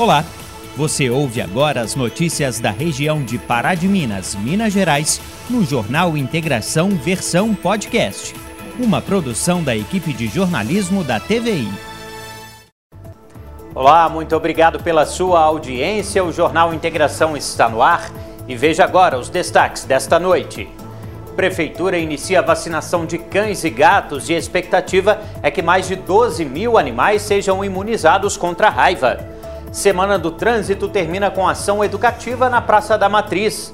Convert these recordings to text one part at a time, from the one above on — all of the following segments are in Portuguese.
Olá, você ouve agora as notícias da região de Pará de Minas, Minas Gerais, no Jornal Integração Versão Podcast, uma produção da equipe de jornalismo da TVI. Olá, muito obrigado pela sua audiência. O Jornal Integração está no ar e veja agora os destaques desta noite. Prefeitura inicia a vacinação de cães e gatos e a expectativa é que mais de 12 mil animais sejam imunizados contra a raiva. Semana do Trânsito termina com ação educativa na Praça da Matriz.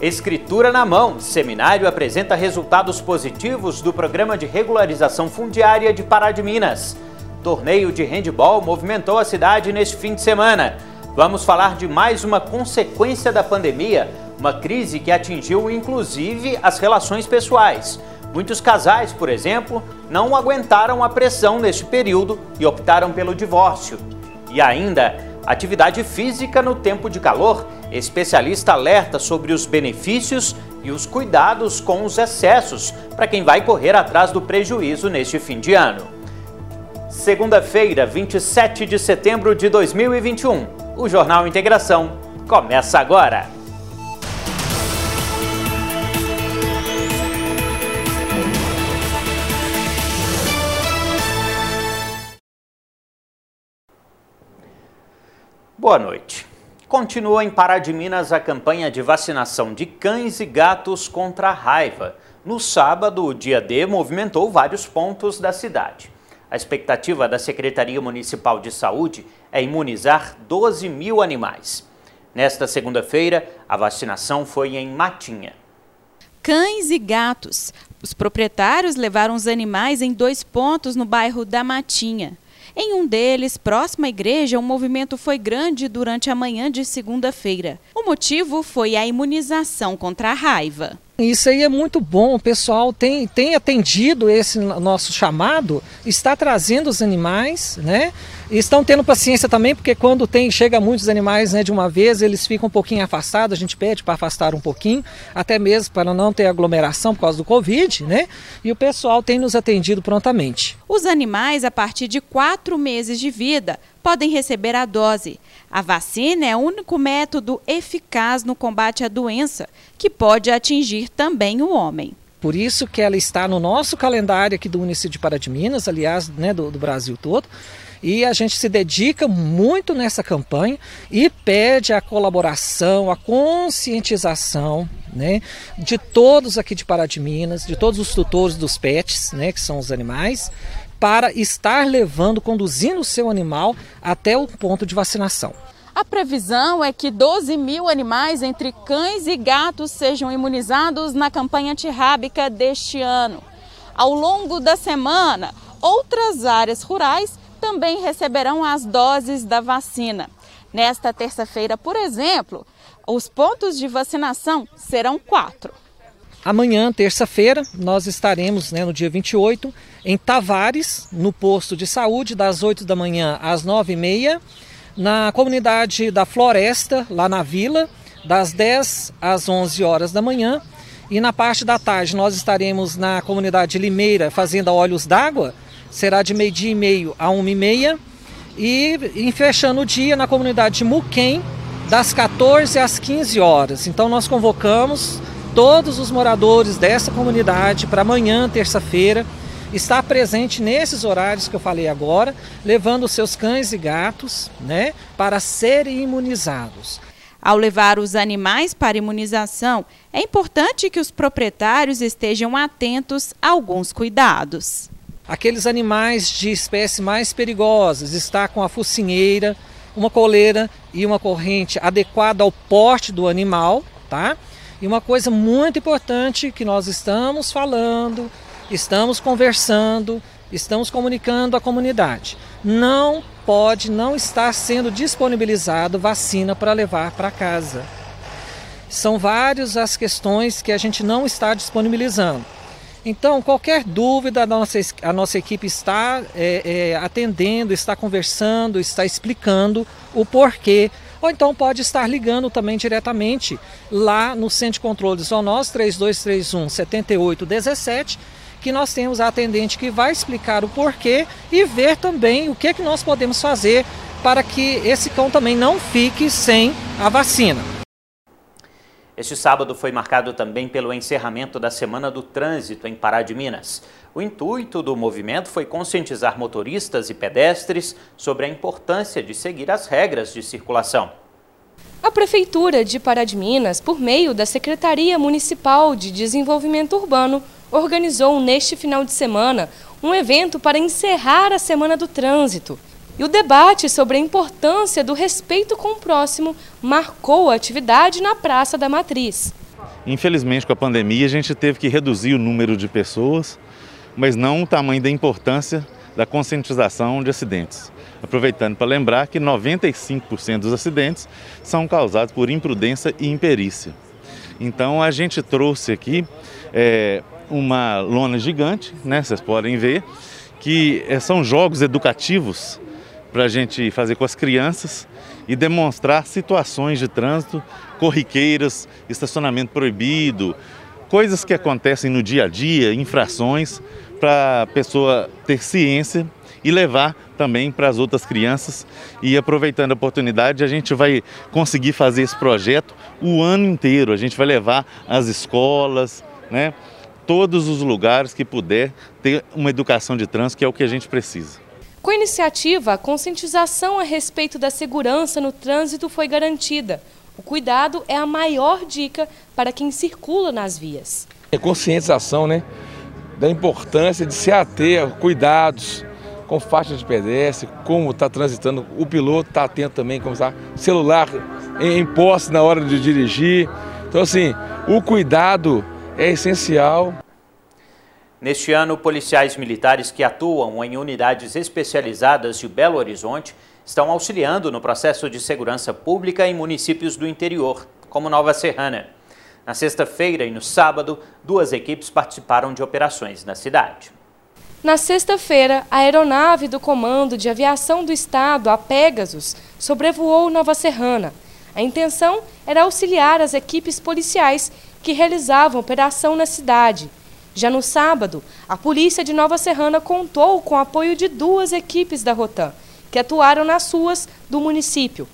Escritura na mão. Seminário apresenta resultados positivos do Programa de Regularização Fundiária de Pará de Minas. Torneio de handball movimentou a cidade neste fim de semana. Vamos falar de mais uma consequência da pandemia, uma crise que atingiu inclusive as relações pessoais. Muitos casais, por exemplo, não aguentaram a pressão neste período e optaram pelo divórcio. E ainda, atividade física no tempo de calor. Especialista alerta sobre os benefícios e os cuidados com os excessos para quem vai correr atrás do prejuízo neste fim de ano. Segunda-feira, 27 de setembro de 2021. O Jornal Integração começa agora. Boa noite. Continua em Pará de Minas a campanha de vacinação de cães e gatos contra a raiva. No sábado, o dia D movimentou vários pontos da cidade. A expectativa da Secretaria Municipal de Saúde é imunizar 12 mil animais. Nesta segunda-feira, a vacinação foi em Matinha. Cães e gatos. Os proprietários levaram os animais em dois pontos no bairro da Matinha. Em um deles, próximo à igreja, o movimento foi grande durante a manhã de segunda-feira. O motivo foi a imunização contra a raiva. Isso aí é muito bom, o pessoal tem, tem atendido esse nosso chamado, está trazendo os animais, né? estão tendo paciência também, porque quando tem chega muitos animais né, de uma vez, eles ficam um pouquinho afastados, a gente pede para afastar um pouquinho, até mesmo para não ter aglomeração por causa do Covid, né? E o pessoal tem nos atendido prontamente. Os animais, a partir de quatro meses de vida, podem receber a dose. A vacina é o único método eficaz no combate à doença, que pode atingir também o homem. Por isso que ela está no nosso calendário aqui do município de Pará de Minas, aliás, né, do, do Brasil todo. E a gente se dedica muito nessa campanha e pede a colaboração, a conscientização né, de todos aqui de Pará de Minas, de todos os tutores dos pets, né, que são os animais, para estar levando, conduzindo o seu animal até o ponto de vacinação. A previsão é que 12 mil animais, entre cães e gatos, sejam imunizados na campanha antirrábica deste ano. Ao longo da semana, outras áreas rurais também receberão as doses da vacina. Nesta terça-feira, por exemplo, os pontos de vacinação serão quatro. Amanhã, terça-feira, nós estaremos né, no dia 28 em Tavares, no posto de saúde, das 8 da manhã às 9 e meia, na comunidade da Floresta, lá na vila, das 10 às 11 horas da manhã. E na parte da tarde nós estaremos na comunidade Limeira, fazendo Olhos d'Água, será de meio-dia e meio a uma e meia. E, e fechando o dia na comunidade de Muquem, das 14 às 15 horas. Então nós convocamos todos os moradores dessa comunidade para amanhã, terça-feira, estar presente nesses horários que eu falei agora, levando seus cães e gatos, né, para serem imunizados. Ao levar os animais para imunização, é importante que os proprietários estejam atentos a alguns cuidados aqueles animais de espécies mais perigosas, está com a focinheira, uma coleira e uma corrente adequada ao porte do animal, tá? E uma coisa muito importante que nós estamos falando, estamos conversando, estamos comunicando à comunidade. Não pode não estar sendo disponibilizado vacina para levar para casa. São várias as questões que a gente não está disponibilizando. Então, qualquer dúvida, a nossa, a nossa equipe está é, é, atendendo, está conversando, está explicando o porquê. Ou então pode estar ligando também diretamente lá no Centro de Controle Zoonose 3231 7817, que nós temos a atendente que vai explicar o porquê e ver também o que, que nós podemos fazer para que esse cão também não fique sem a vacina. Este sábado foi marcado também pelo encerramento da Semana do Trânsito em Pará de Minas. O intuito do movimento foi conscientizar motoristas e pedestres sobre a importância de seguir as regras de circulação. A Prefeitura de Pará de Minas, por meio da Secretaria Municipal de Desenvolvimento Urbano, organizou neste final de semana um evento para encerrar a Semana do Trânsito. E o debate sobre a importância do respeito com o próximo marcou a atividade na Praça da Matriz. Infelizmente, com a pandemia, a gente teve que reduzir o número de pessoas, mas não o tamanho da importância da conscientização de acidentes. Aproveitando para lembrar que 95% dos acidentes são causados por imprudência e imperícia. Então a gente trouxe aqui é, uma lona gigante, né? Vocês podem ver que é, são jogos educativos para a gente fazer com as crianças e demonstrar situações de trânsito corriqueiras, estacionamento proibido, coisas que acontecem no dia a dia, infrações, para a pessoa ter ciência e levar também para as outras crianças. E aproveitando a oportunidade, a gente vai conseguir fazer esse projeto o ano inteiro. A gente vai levar as escolas, né? Todos os lugares que puder ter uma educação de trânsito, que é o que a gente precisa. Com a iniciativa, a conscientização a respeito da segurança no trânsito foi garantida. O cuidado é a maior dica para quem circula nas vias. É conscientização, né? Da importância de se ater a cuidados com faixa de pedestre, como está transitando, o piloto está atento também, como está celular em posse na hora de dirigir. Então, assim, o cuidado é essencial. Neste ano, policiais militares que atuam em unidades especializadas de Belo Horizonte estão auxiliando no processo de segurança pública em municípios do interior, como Nova Serrana. Na sexta-feira e no sábado, duas equipes participaram de operações na cidade. Na sexta-feira, a aeronave do Comando de Aviação do Estado, a Pegasus, sobrevoou Nova Serrana. A intenção era auxiliar as equipes policiais que realizavam operação na cidade. Já no sábado, a polícia de Nova Serrana contou com o apoio de duas equipes da Rotan, que atuaram nas ruas do município.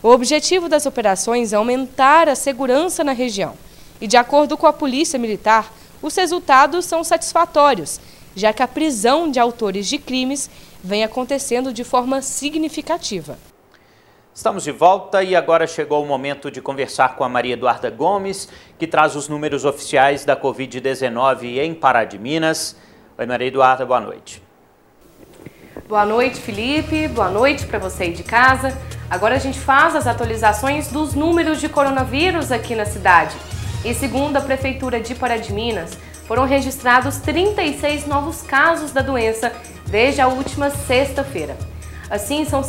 O objetivo das operações é aumentar a segurança na região. E, de acordo com a Polícia Militar, os resultados são satisfatórios, já que a prisão de autores de crimes vem acontecendo de forma significativa. Estamos de volta e agora chegou o momento de conversar com a Maria Eduarda Gomes, que traz os números oficiais da Covid-19 em Pará de Minas. Oi, Maria Eduarda, boa noite. Boa noite, Felipe. Boa noite para você aí de casa. Agora a gente faz as atualizações dos números de coronavírus aqui na cidade. E segundo a Prefeitura de Pará de Minas, foram registrados 36 novos casos da doença desde a última sexta-feira. Assim, são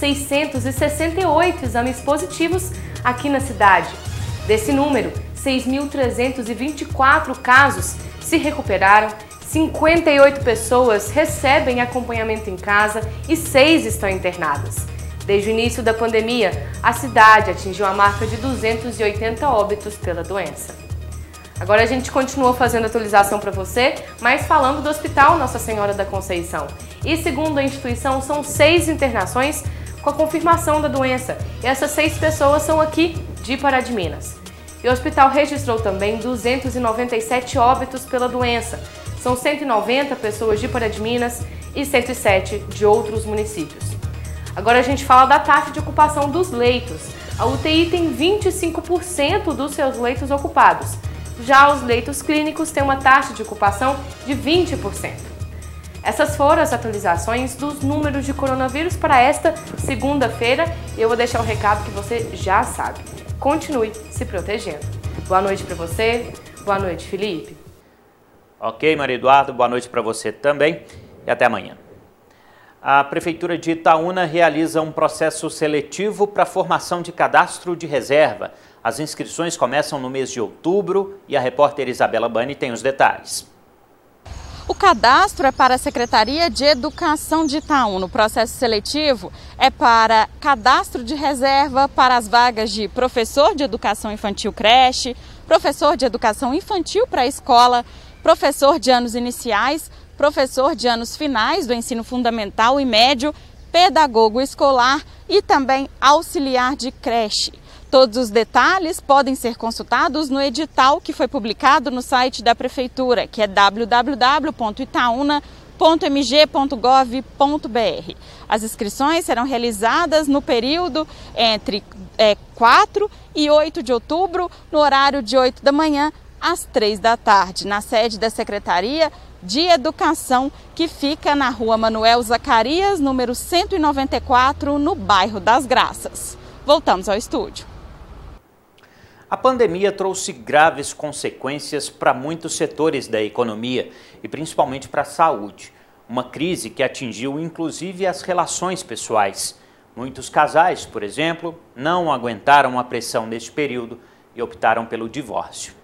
6.668 exames positivos aqui na cidade. Desse número, 6.324 casos se recuperaram, 58 pessoas recebem acompanhamento em casa e 6 estão internadas. Desde o início da pandemia, a cidade atingiu a marca de 280 óbitos pela doença. Agora a gente continua fazendo atualização para você, mas falando do Hospital Nossa Senhora da Conceição. E segundo a instituição, são seis internações com a confirmação da doença. E essas seis pessoas são aqui de Pará de Minas. E o hospital registrou também 297 óbitos pela doença. São 190 pessoas de Pará de Minas e 107 de outros municípios. Agora a gente fala da taxa de ocupação dos leitos. A UTI tem 25% dos seus leitos ocupados. Já os leitos clínicos têm uma taxa de ocupação de 20%. Essas foram as atualizações dos números de coronavírus para esta segunda-feira e eu vou deixar um recado que você já sabe. Continue se protegendo. Boa noite para você, boa noite, Felipe. Ok, Maria Eduardo, boa noite para você também e até amanhã. A Prefeitura de Itaúna realiza um processo seletivo para formação de cadastro de reserva as inscrições começam no mês de outubro e a repórter Isabela Bani tem os detalhes. O cadastro é para a Secretaria de Educação de Itaú. No processo seletivo é para cadastro de reserva para as vagas de professor de educação infantil creche, professor de educação infantil para escola, professor de anos iniciais, professor de anos finais do ensino fundamental e médio, pedagogo escolar e também auxiliar de creche. Todos os detalhes podem ser consultados no edital que foi publicado no site da Prefeitura, que é www.itaúna.mg.gov.br. As inscrições serão realizadas no período entre é, 4 e 8 de outubro, no horário de 8 da manhã às 3 da tarde, na sede da Secretaria de Educação, que fica na rua Manuel Zacarias, número 194, no bairro das Graças. Voltamos ao estúdio. A pandemia trouxe graves consequências para muitos setores da economia e principalmente para a saúde. Uma crise que atingiu inclusive as relações pessoais. Muitos casais, por exemplo, não aguentaram a pressão neste período e optaram pelo divórcio.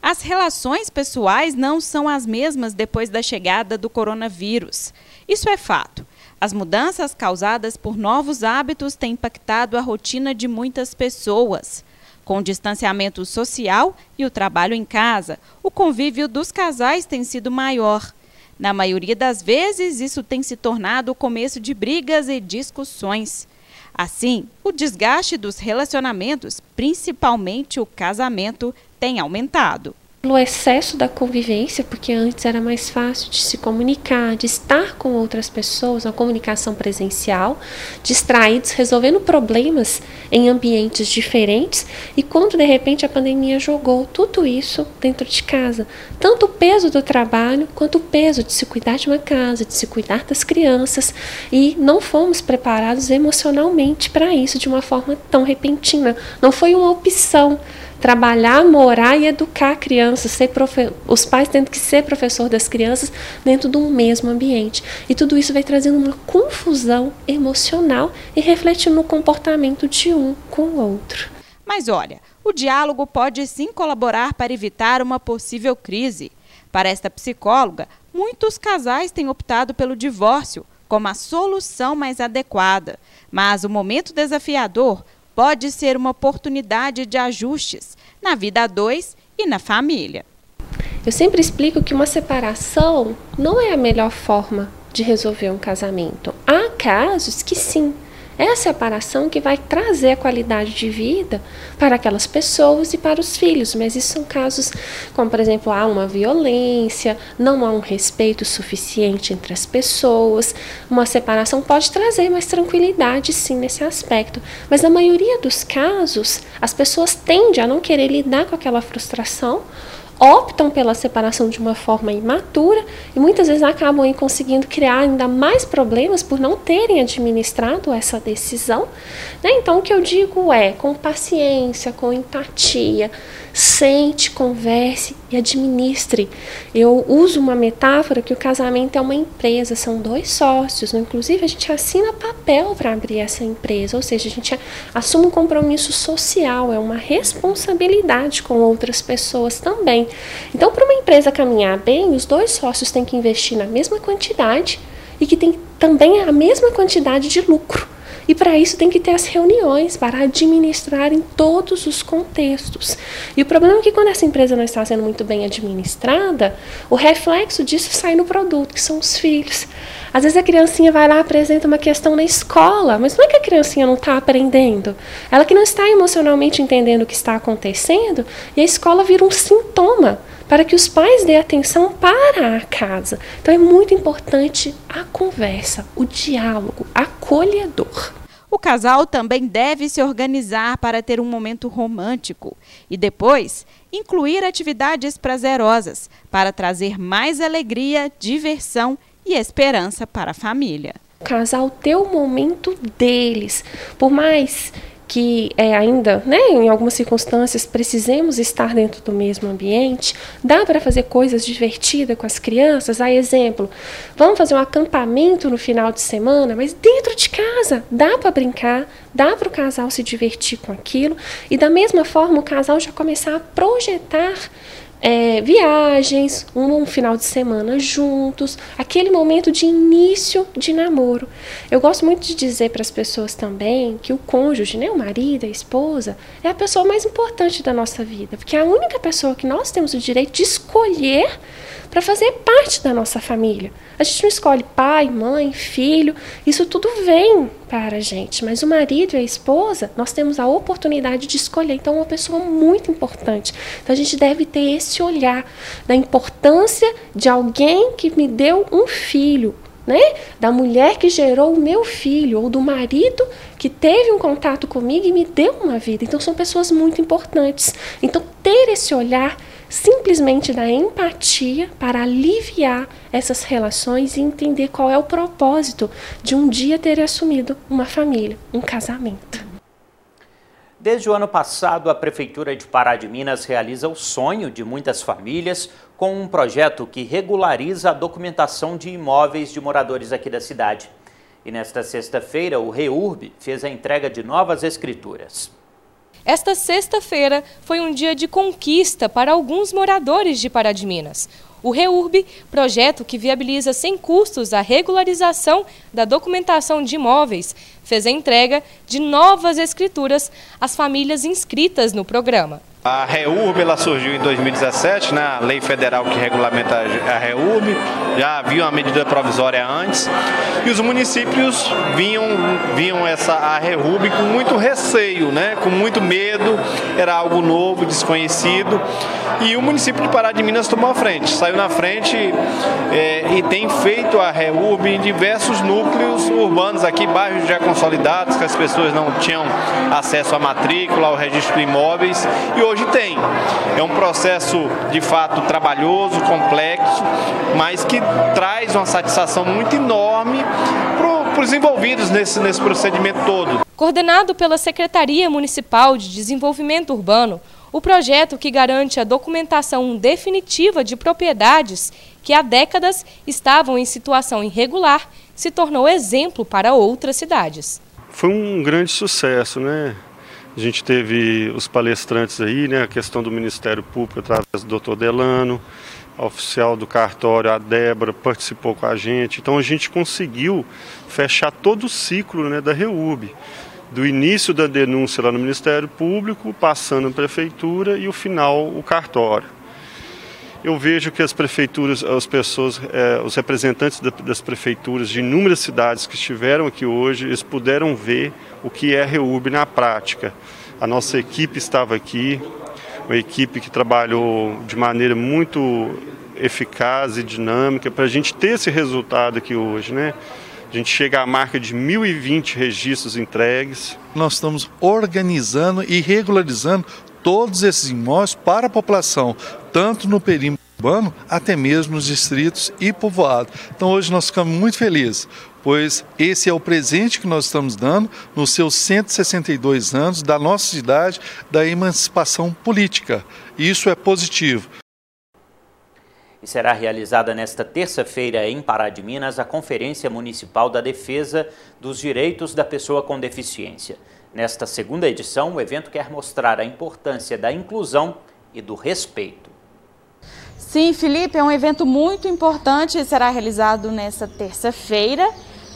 As relações pessoais não são as mesmas depois da chegada do coronavírus. Isso é fato. As mudanças causadas por novos hábitos têm impactado a rotina de muitas pessoas. Com o distanciamento social e o trabalho em casa, o convívio dos casais tem sido maior. Na maioria das vezes, isso tem se tornado o começo de brigas e discussões. Assim, o desgaste dos relacionamentos, principalmente o casamento, tem aumentado pelo excesso da convivência, porque antes era mais fácil de se comunicar, de estar com outras pessoas, uma comunicação presencial, distraídos, resolvendo problemas em ambientes diferentes, e quando de repente a pandemia jogou tudo isso dentro de casa, tanto o peso do trabalho quanto o peso de se cuidar de uma casa, de se cuidar das crianças, e não fomos preparados emocionalmente para isso de uma forma tão repentina. Não foi uma opção trabalhar, morar e educar a criança, ser profe os pais tendo que ser professor das crianças dentro de um mesmo ambiente. E tudo isso vai trazendo uma confusão emocional e refletindo no comportamento de um com o outro. Mas olha, o diálogo pode sim colaborar para evitar uma possível crise. Para esta psicóloga, muitos casais têm optado pelo divórcio como a solução mais adequada. Mas o momento desafiador pode ser uma oportunidade de ajustes na vida a dois e na família. Eu sempre explico que uma separação não é a melhor forma de resolver um casamento. Há casos que sim, é a separação que vai trazer a qualidade de vida para aquelas pessoas e para os filhos, mas isso são casos como, por exemplo, há uma violência, não há um respeito suficiente entre as pessoas. Uma separação pode trazer mais tranquilidade, sim, nesse aspecto, mas na maioria dos casos, as pessoas tendem a não querer lidar com aquela frustração optam pela separação de uma forma imatura e muitas vezes acabam conseguindo criar ainda mais problemas por não terem administrado essa decisão. Né? Então, o que eu digo é, com paciência, com empatia, sente, converse e administre. Eu uso uma metáfora que o casamento é uma empresa, são dois sócios, né? inclusive a gente assina papel para abrir essa empresa, ou seja, a gente assume um compromisso social, é uma responsabilidade com outras pessoas também. Então, para uma empresa caminhar bem, os dois sócios têm que investir na mesma quantidade e que tem também a mesma quantidade de lucro. E para isso tem que ter as reuniões para administrar em todos os contextos. E o problema é que quando essa empresa não está sendo muito bem administrada, o reflexo disso sai no produto, que são os filhos. Às vezes a criancinha vai lá apresenta uma questão na escola, mas não é que a criancinha não está aprendendo. Ela que não está emocionalmente entendendo o que está acontecendo e a escola vira um sintoma para que os pais dêem atenção para a casa. Então é muito importante a conversa, o diálogo acolhedor. O casal também deve se organizar para ter um momento romântico e depois incluir atividades prazerosas para trazer mais alegria, diversão e esperança para a família. O casal ter o momento deles, por mais que é, ainda, né, em algumas circunstâncias, precisemos estar dentro do mesmo ambiente, dá para fazer coisas divertidas com as crianças. A exemplo, vamos fazer um acampamento no final de semana, mas dentro de casa, dá para brincar, dá para o casal se divertir com aquilo, e da mesma forma o casal já começar a projetar é, viagens, um, um, final de semana juntos, aquele momento de início de namoro. Eu gosto muito de dizer para as pessoas também que o cônjuge, né, o marido, a esposa, é a pessoa mais importante da nossa vida, porque é a única pessoa que nós temos o direito de escolher para fazer parte da nossa família. A gente não escolhe pai, mãe, filho, isso tudo vem para a gente, mas o marido e a esposa, nós temos a oportunidade de escolher. Então, é uma pessoa muito importante. Então, a gente deve ter esse olhar da importância de alguém que me deu um filho, né? Da mulher que gerou o meu filho, ou do marido que teve um contato comigo e me deu uma vida. Então, são pessoas muito importantes. Então, ter esse olhar simplesmente da empatia para aliviar essas relações e entender qual é o propósito de um dia ter assumido uma família, um casamento. Desde o ano passado, a Prefeitura de Pará de Minas realiza o sonho de muitas famílias com um projeto que regulariza a documentação de imóveis de moradores aqui da cidade. E nesta sexta-feira, o REURB fez a entrega de novas escrituras. Esta sexta-feira foi um dia de conquista para alguns moradores de Pará de Minas. O REURB, projeto que viabiliza sem custos a regularização da documentação de imóveis, fez a entrega de novas escrituras às famílias inscritas no programa. A REURB ela surgiu em 2017, né, a lei federal que regulamenta a REURB, já havia uma medida provisória antes, e os municípios vinham, vinham essa, a REURB com muito receio, né, com muito medo, era algo novo, desconhecido, e o município de Pará de Minas tomou a frente, saiu na frente é, e tem feito a REURB em diversos núcleos urbanos aqui, bairros já consolidados, que as pessoas não tinham acesso à matrícula, ao registro de imóveis, e hoje tem. É um processo de fato trabalhoso, complexo, mas que traz uma satisfação muito enorme para os envolvidos nesse, nesse procedimento todo. Coordenado pela Secretaria Municipal de Desenvolvimento Urbano, o projeto que garante a documentação definitiva de propriedades que há décadas estavam em situação irregular se tornou exemplo para outras cidades. Foi um grande sucesso, né? A gente teve os palestrantes aí, né, a questão do Ministério Público através do doutor Delano, a oficial do cartório, a Débora, participou com a gente. Então a gente conseguiu fechar todo o ciclo né, da REUB, do início da denúncia lá no Ministério Público, passando na Prefeitura e o final o cartório. Eu vejo que as prefeituras, as pessoas, eh, os representantes das prefeituras de inúmeras cidades que estiveram aqui hoje, eles puderam ver o que é REUB na prática. A nossa equipe estava aqui, uma equipe que trabalhou de maneira muito eficaz e dinâmica para a gente ter esse resultado aqui hoje, né? A gente chega à marca de 1.020 registros entregues. Nós estamos organizando e regularizando todos esses imóveis para a população, tanto no perímetro urbano, até mesmo nos distritos e povoados. Então hoje nós ficamos muito felizes, pois esse é o presente que nós estamos dando nos seus 162 anos da nossa cidade, da emancipação política. Isso é positivo. E será realizada nesta terça-feira em Pará de Minas a Conferência Municipal da Defesa dos Direitos da Pessoa com Deficiência. Nesta segunda edição, o evento quer mostrar a importância da inclusão e do respeito. Sim, Felipe, é um evento muito importante será realizado nesta terça-feira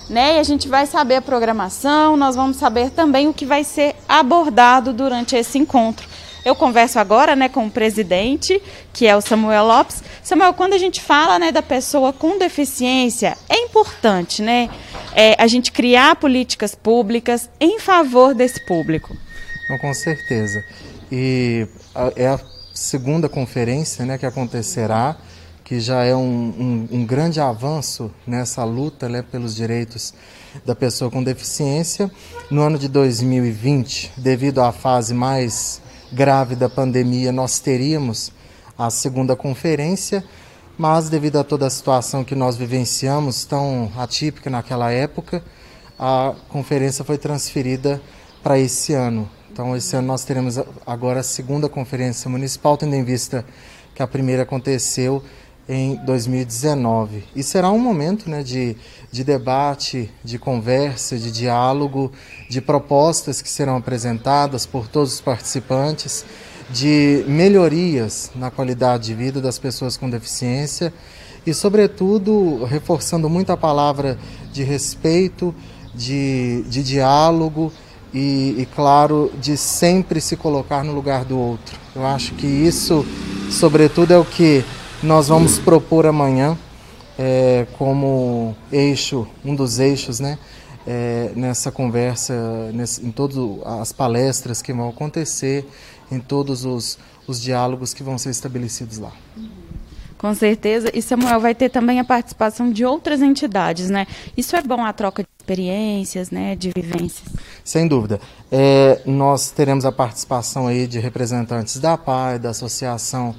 né? E a gente vai saber a programação, nós vamos saber também o que vai ser abordado durante esse encontro. Eu converso agora, né, com o presidente, que é o Samuel Lopes. Samuel, quando a gente fala, né, da pessoa com deficiência, é importante, né, é, a gente criar políticas públicas em favor desse público. Não, com certeza. E é a segunda conferência, né, que acontecerá que já é um, um, um grande avanço nessa luta né, pelos direitos da pessoa com deficiência. No ano de 2020, devido à fase mais grave da pandemia, nós teríamos a segunda conferência, mas devido a toda a situação que nós vivenciamos, tão atípica naquela época, a conferência foi transferida para esse ano. Então, esse ano nós teremos agora a segunda conferência municipal, tendo em vista que a primeira aconteceu em 2019. E será um momento né, de, de debate, de conversa, de diálogo, de propostas que serão apresentadas por todos os participantes, de melhorias na qualidade de vida das pessoas com deficiência e, sobretudo, reforçando muito a palavra de respeito, de, de diálogo e, e, claro, de sempre se colocar no lugar do outro. Eu acho que isso, sobretudo, é o que Nós vamos propor amanhã é, como eixo, um dos eixos, né? É, nessa conversa, nesse, em todas as palestras que vão acontecer, em todos os, os diálogos que vão ser estabelecidos lá. Com certeza. E Samuel vai ter também a participação de outras entidades, né? Isso é bom a troca de experiências, né, de vivências. Sem dúvida. É, nós teremos a participação aí de representantes da PAI, da Associação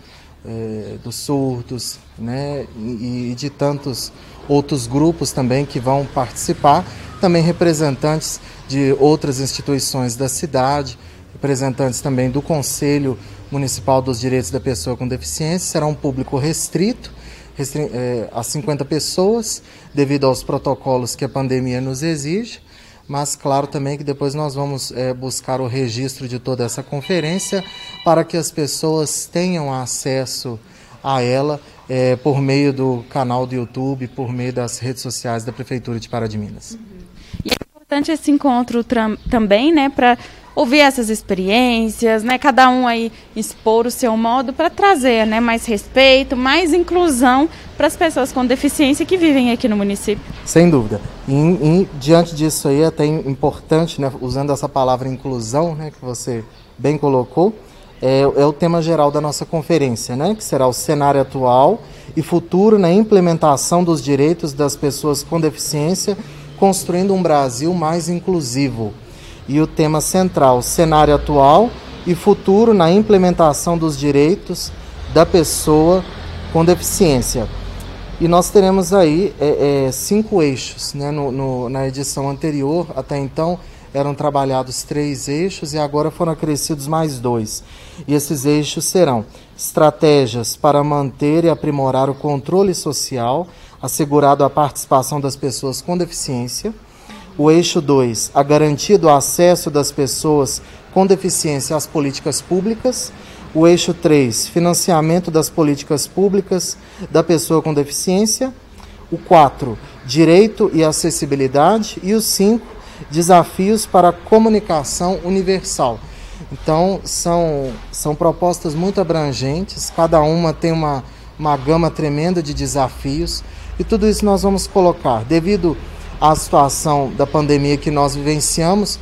é, dos Surdos, né, e, e de tantos outros grupos também que vão participar, também representantes de outras instituições da cidade, representantes também do Conselho Municipal dos Direitos da Pessoa com Deficiência. Será um público restrito, restri é, a 50 pessoas, devido aos protocolos que a pandemia nos exige. Mas, claro, também que depois nós vamos é, buscar o registro de toda essa conferência para que as pessoas tenham acesso a ela é, por meio do canal do YouTube, por meio das redes sociais da Prefeitura de Pará de Minas. Uhum. E é importante esse encontro também, né, para ouvir essas experiências, né? Cada um aí expor o seu modo para trazer, né, mais respeito, mais inclusão para as pessoas com deficiência que vivem aqui no município. Sem dúvida. E, e diante disso aí é até importante, né, usando essa palavra inclusão, né, que você bem colocou, é, é o tema geral da nossa conferência, né, que será o cenário atual e futuro na implementação dos direitos das pessoas com deficiência, construindo um Brasil mais inclusivo e o tema central, cenário atual e futuro na implementação dos direitos da pessoa com deficiência. E nós teremos aí é, é, cinco eixos. Né? No, no, na edição anterior, até então, eram trabalhados três eixos e agora foram acrescidos mais dois. E esses eixos serão estratégias para manter e aprimorar o controle social, assegurado a participação das pessoas com deficiência o eixo 2, a garantia do acesso das pessoas com deficiência às políticas públicas. O eixo 3, financiamento das políticas públicas da pessoa com deficiência. O 4, direito e acessibilidade. E o 5, desafios para a comunicação universal. Então, são, são propostas muito abrangentes, cada uma tem uma, uma gama tremenda de desafios, e tudo isso nós vamos colocar. Devido a situação da pandemia que nós vivenciamos.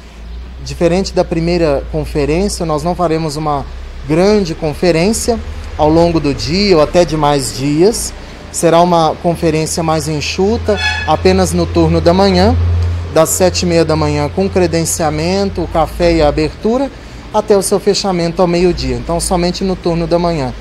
Diferente da primeira conferência, nós não faremos uma grande conferência ao longo do dia ou até de mais dias. Será uma conferência mais enxuta, apenas no turno da manhã, das sete e meia da manhã, com credenciamento, o café e a abertura, até o seu fechamento ao meio-dia. Então, somente no turno da manhã.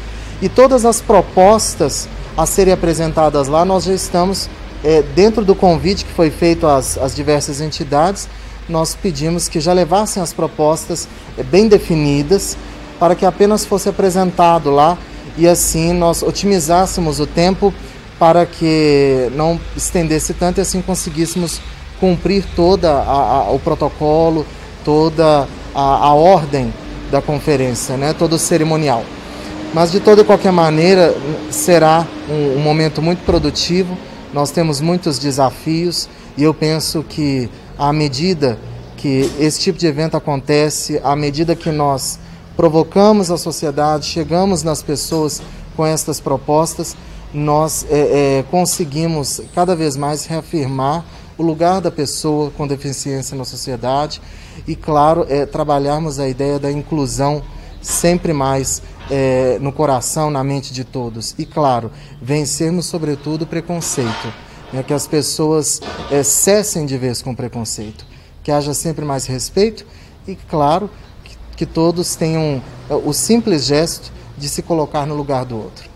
E todas as propostas a serem apresentadas lá, nós já estamos é, dentro do convite que foi feito às, às, diversas entidades, nós pedimos que já levassem as propostas é, bem definidas para que apenas fosse apresentado lá e assim nós otimizássemos o tempo para que não estendesse tanto e assim conseguíssemos cumprir toda a, a, o protocolo, toda a, a, ordem da conferência, né, todo o cerimonial. Mas de toda e qualquer maneira será um, um momento muito produtivo nós temos muitos desafios e eu penso que à medida que esse tipo de evento acontece, à medida que nós provocamos a sociedade, chegamos nas pessoas com estas propostas, nós é, é, conseguimos cada vez mais reafirmar o lugar da pessoa com deficiência na sociedade e, claro, é, trabalharmos a ideia da inclusão sempre mais é, no coração, na mente de todos. E, claro, vencermos, sobretudo, o preconceito. Né, que as pessoas é, cessem de vez com preconceito. Que haja sempre mais respeito e, claro, que, que todos tenham é, o simples gesto de se colocar no lugar do outro.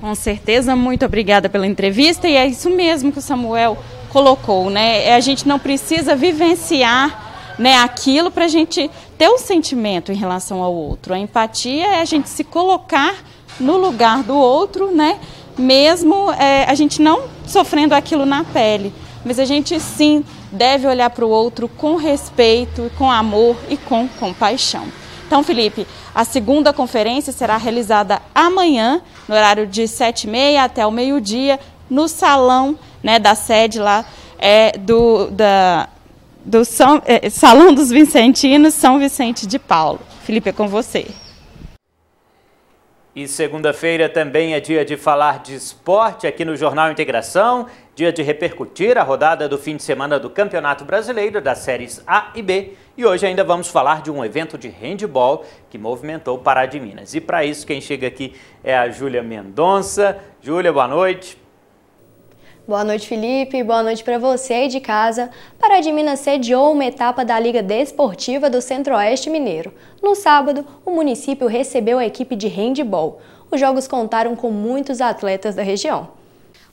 Com certeza, muito obrigada pela entrevista e é isso mesmo que o Samuel colocou, né? É, a gente não precisa vivenciar né, aquilo para a gente ter um sentimento em relação ao outro. A empatia é a gente se colocar no lugar do outro, né, mesmo é, a gente não sofrendo aquilo na pele. Mas a gente sim deve olhar para o outro com respeito, com amor e com compaixão. Então, Felipe, a segunda conferência será realizada amanhã, no horário de 7h30 até o meio-dia, no salão né, da sede lá é, do, da, do São, é, Salão dos Vicentinos, São Vicente de Paulo. Felipe, é com você. E segunda-feira também é dia de falar de esporte aqui no Jornal Integração, dia de repercutir a rodada do fim de semana do Campeonato Brasileiro das séries A e B. E hoje ainda vamos falar de um evento de handball que movimentou Pará de Minas. E para isso quem chega aqui é a Júlia Mendonça. Júlia, boa noite. Boa noite, Felipe. Boa noite para você aí de casa. Pará de Minas sediou uma etapa da Liga Desportiva do Centro-Oeste Mineiro. No sábado, o município recebeu a equipe de handball. Os jogos contaram com muitos atletas da região.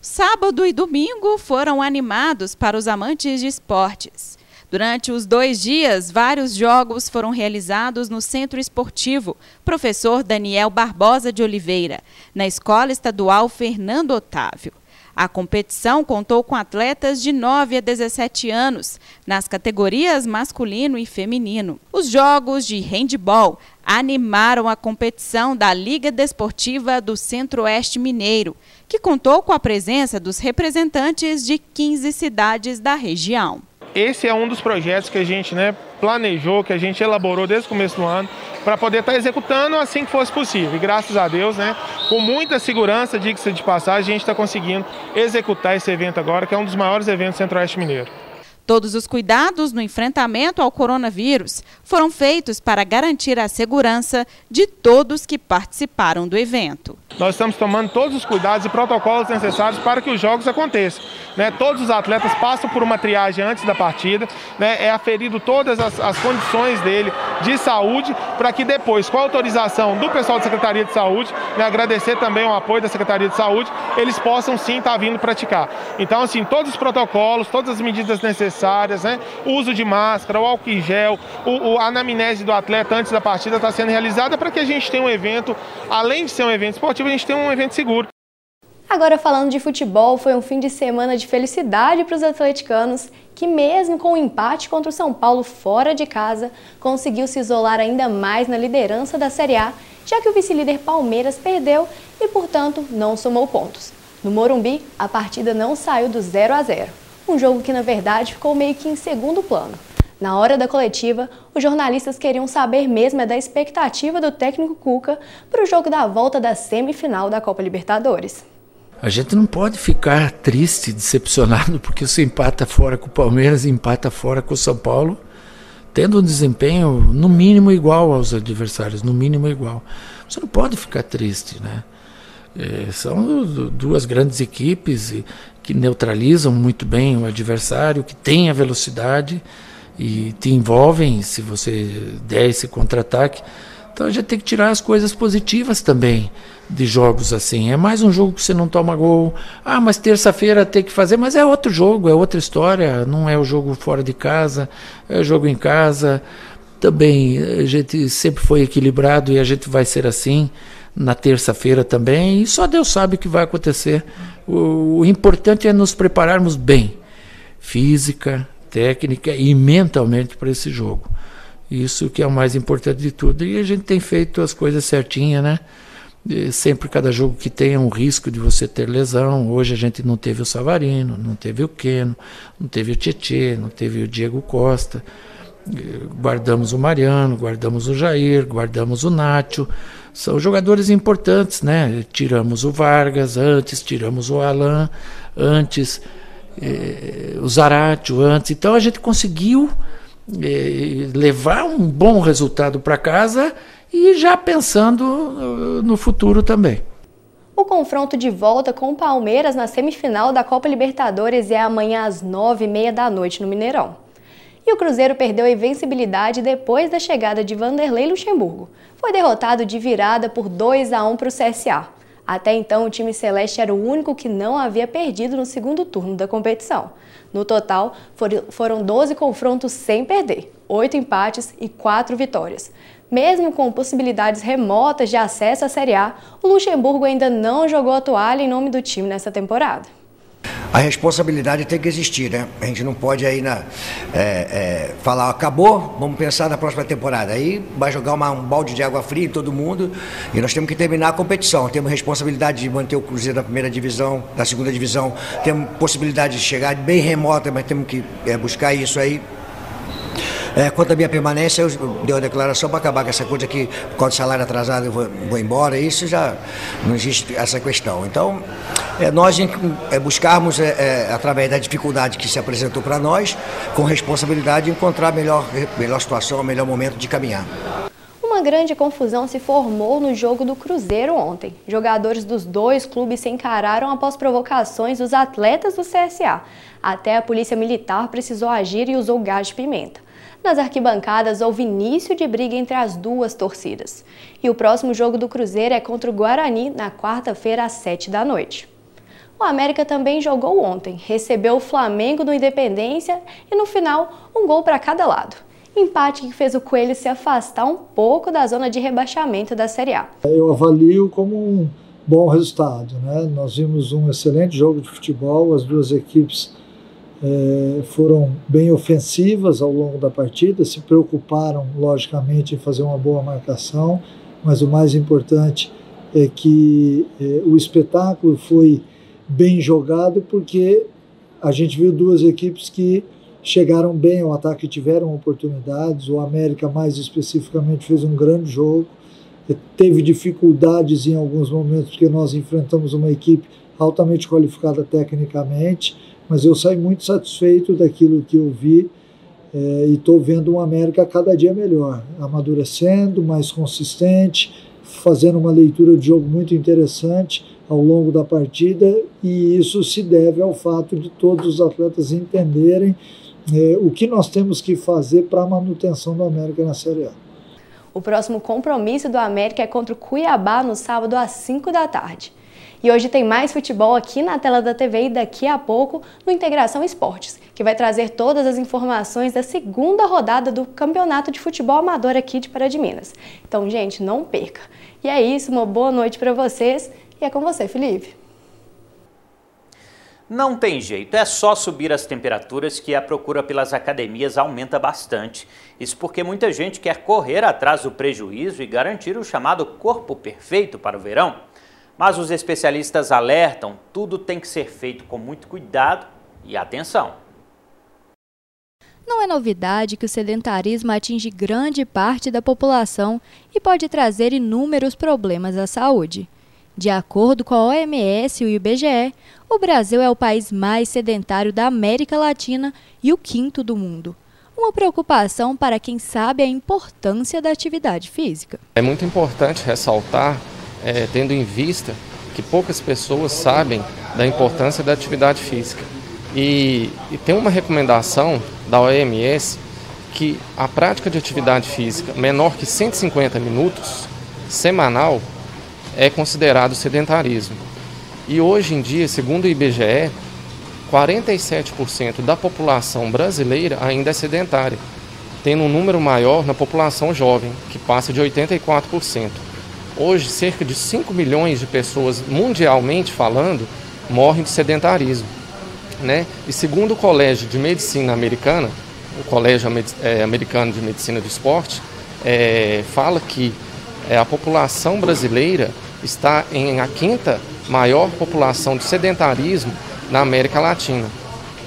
Sábado e domingo foram animados para os amantes de esportes. Durante os dois dias, vários jogos foram realizados no Centro Esportivo Professor Daniel Barbosa de Oliveira, na Escola Estadual Fernando Otávio. A competição contou com atletas de 9 a 17 anos, nas categorias masculino e feminino. Os jogos de handball animaram a competição da Liga Desportiva do Centro-Oeste Mineiro, que contou com a presença dos representantes de 15 cidades da região. Esse é um dos projetos que a gente né, planejou, que a gente elaborou desde o começo do ano, para poder estar tá executando assim que fosse possível. E graças a Deus, né, com muita segurança, diga-se de passagem, a gente está conseguindo executar esse evento agora, que é um dos maiores eventos do Centro-Oeste Mineiro. Todos os cuidados no enfrentamento ao coronavírus foram feitos para garantir a segurança de todos que participaram do evento. Nós estamos tomando todos os cuidados e protocolos necessários para que os jogos aconteçam. Né? Todos os atletas passam por uma triagem antes da partida, né? é aferido todas as, as condições dele de saúde, para que depois, com a autorização do pessoal da Secretaria de Saúde, né? agradecer também o apoio da Secretaria de Saúde, eles possam sim estar vindo praticar. Então, assim, todos os protocolos, todas as medidas necessárias, né? o uso de máscara, o álcool em gel, o, o, anamnese do atleta antes da partida está sendo realizada para que a gente tenha um evento, além de ser um evento esportivo, a gente tenha um evento seguro. Agora falando de futebol, foi um fim de semana de felicidade para os atleticanos, que mesmo com o um empate contra o São Paulo fora de casa, conseguiu se isolar ainda mais na liderança da Série A, já que o vice-líder Palmeiras perdeu e, portanto, não somou pontos. No Morumbi, a partida não saiu do 0 a 0, um jogo que na verdade ficou meio que em segundo plano. Na hora da coletiva, os jornalistas queriam saber mesmo é da expectativa do técnico Cuca para o jogo da volta da semifinal da Copa Libertadores. A gente não pode ficar triste, decepcionado, porque você empata fora com o Palmeiras e empata fora com o São Paulo, tendo um desempenho no mínimo igual aos adversários, no mínimo igual. Você não pode ficar triste, né? É, são duas grandes equipes que neutralizam muito bem o adversário, que têm a velocidade e te envolvem se você der esse contra-ataque. Então a gente tem que tirar as coisas positivas também de jogos assim. É mais um jogo que você não toma gol. Ah, mas terça-feira tem que fazer, mas é outro jogo, é outra história. Não é o jogo fora de casa, é o jogo em casa. Também a gente sempre foi equilibrado e a gente vai ser assim na terça-feira também. E só Deus sabe o que vai acontecer. O, o importante é nos prepararmos bem, física, técnica e mentalmente para esse jogo. Isso que é o mais importante de tudo. E a gente tem feito as coisas certinhas, né? sempre cada jogo que tem é um risco de você ter lesão. Hoje a gente não teve o Savarino, não teve o Keno, não teve o Tietê, não teve o Diego Costa. Guardamos o Mariano, guardamos o Jair, guardamos o Nacho. São jogadores importantes, né? Tiramos o Vargas antes, tiramos o Alan antes, eh, o Zaratio antes. Então a gente conseguiu eh, levar um bom resultado para casa e já pensando uh, no futuro também. O confronto de volta com o Palmeiras na semifinal da Copa Libertadores é amanhã às nove e meia da noite no Mineirão. E o Cruzeiro perdeu a invencibilidade depois da chegada de Vanderlei Luxemburgo. Foi derrotado de virada por 2 a 1 para o CSA. Até então, o time celeste era o único que não havia perdido no segundo turno da competição. No total, foram 12 confrontos sem perder, 8 empates e 4 vitórias. Mesmo com possibilidades remotas de acesso à Série A, o Luxemburgo ainda não jogou a toalha em nome do time nessa temporada. A responsabilidade tem que existir, né? A gente não pode aí na, é, é, falar, acabou, vamos pensar na próxima temporada. Aí vai jogar uma, um balde de água fria em todo mundo e nós temos que terminar a competição. Temos responsabilidade de manter o Cruzeiro na primeira divisão, na segunda divisão. Temos possibilidade de chegar bem remota, mas temos que é, buscar isso aí É, quanto à minha permanência, eu dei uma declaração para acabar com essa coisa que, por do salário atrasado, eu vou, vou embora. Isso já não existe essa questão. Então, é, nós é, buscarmos, é, é, através da dificuldade que se apresentou para nós, com responsabilidade, encontrar a melhor, melhor situação, o melhor momento de caminhar. Uma grande confusão se formou no jogo do Cruzeiro ontem. Jogadores dos dois clubes se encararam após provocações dos atletas do CSA. Até a polícia militar precisou agir e usou gás de pimenta. Nas arquibancadas houve início de briga entre as duas torcidas. E o próximo jogo do Cruzeiro é contra o Guarani na quarta-feira às 7 da noite. O América também jogou ontem, recebeu o Flamengo no Independência e no final um gol para cada lado. Empate que fez o Coelho se afastar um pouco da zona de rebaixamento da Série A. Eu avalio como um bom resultado. Né? Nós vimos um excelente jogo de futebol, as duas equipes é, foram bem ofensivas ao longo da partida, se preocuparam, logicamente, em fazer uma boa marcação, mas o mais importante é que é, o espetáculo foi bem jogado porque a gente viu duas equipes que chegaram bem ao ataque, tiveram oportunidades. O América, mais especificamente, fez um grande jogo. Teve dificuldades em alguns momentos, porque nós enfrentamos uma equipe altamente qualificada tecnicamente, mas eu saí muito satisfeito daquilo que eu vi é, e estou vendo um América cada dia melhor, amadurecendo, mais consistente, fazendo uma leitura de jogo muito interessante ao longo da partida, e isso se deve ao fato de todos os atletas entenderem é, o que nós temos que fazer para a manutenção do América na Série A. O próximo compromisso do América é contra o Cuiabá no sábado às 5 da tarde. E hoje tem mais futebol aqui na tela da TV e daqui a pouco no Integração Esportes, que vai trazer todas as informações da segunda rodada do Campeonato de Futebol Amador aqui de Pará de Minas. Então, gente, não perca. E é isso, uma boa noite para vocês e é com você, Felipe. Não tem jeito, é só subir as temperaturas que a procura pelas academias aumenta bastante. Isso porque muita gente quer correr atrás do prejuízo e garantir o chamado corpo perfeito para o verão. Mas os especialistas alertam, tudo tem que ser feito com muito cuidado e atenção. Não é novidade que o sedentarismo atinge grande parte da população e pode trazer inúmeros problemas à saúde. De acordo com a OMS e o IBGE, o Brasil é o país mais sedentário da América Latina e o quinto do mundo. Uma preocupação para quem sabe a importância da atividade física. É muito importante ressaltar, é, tendo em vista que poucas pessoas sabem da importância da atividade física. E, e tem uma recomendação da OMS que a prática de atividade física menor que 150 minutos semanal é considerado sedentarismo. E hoje em dia, segundo o IBGE, 47% da população brasileira ainda é sedentária, tendo um número maior na população jovem, que passa de 84%. Hoje, cerca de 5 milhões de pessoas, mundialmente falando, morrem de sedentarismo. Né? E segundo o Colégio de Medicina Americana, o Colégio é, Americano de Medicina do Esporte, é, fala que é, a população brasileira está em a quinta maior população de sedentarismo na América Latina.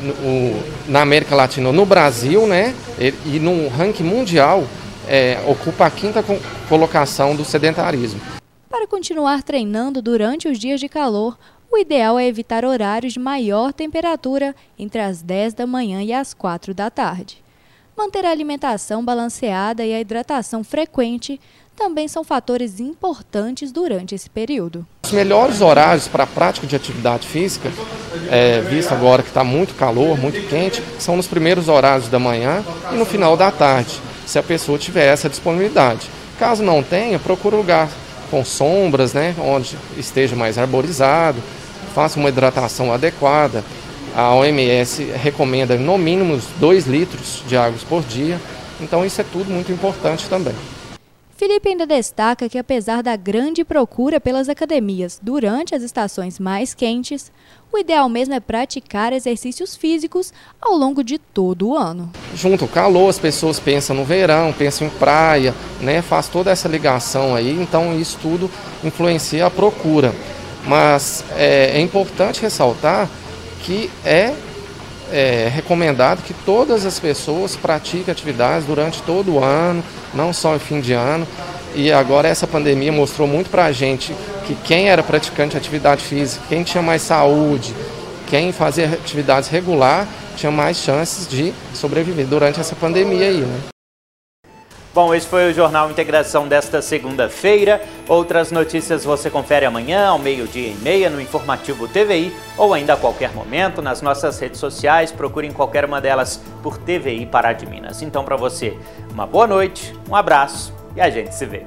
No, na América Latina, no Brasil, né, e no ranking mundial, é, ocupa a quinta colocação do sedentarismo. Para continuar treinando durante os dias de calor, o ideal é evitar horários de maior temperatura entre as 10 da manhã e as 4 da tarde. Manter a alimentação balanceada e a hidratação frequente também são fatores importantes durante esse período. Os melhores horários para a prática de atividade física, é, visto agora que está muito calor, muito quente, são nos primeiros horários da manhã e no final da tarde, se a pessoa tiver essa disponibilidade. Caso não tenha, procure um lugar com sombras, né, onde esteja mais arborizado, faça uma hidratação adequada. A OMS recomenda no mínimo 2 litros de água por dia, então isso é tudo muito importante também. Felipe ainda destaca que, apesar da grande procura pelas academias durante as estações mais quentes, o ideal mesmo é praticar exercícios físicos ao longo de todo o ano. Junto ao calor, as pessoas pensam no verão, pensam em praia, né? faz toda essa ligação aí, então isso tudo influencia a procura. Mas é, é importante ressaltar que é é recomendado que todas as pessoas pratiquem atividades durante todo o ano, não só em fim de ano. E agora essa pandemia mostrou muito para a gente que quem era praticante de atividade física, quem tinha mais saúde, quem fazia atividades regular, tinha mais chances de sobreviver durante essa pandemia aí, né? Bom, esse foi o Jornal Integração desta segunda-feira. Outras notícias você confere amanhã, ao meio-dia e meia, no Informativo TVI, ou ainda a qualquer momento nas nossas redes sociais. Procure em qualquer uma delas por TVI Pará de Minas. Então, para você, uma boa noite, um abraço e a gente se vê.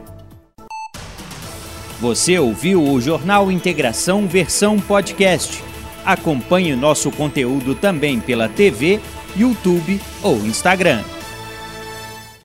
Você ouviu o Jornal Integração versão podcast. Acompanhe nosso conteúdo também pela TV, YouTube ou Instagram.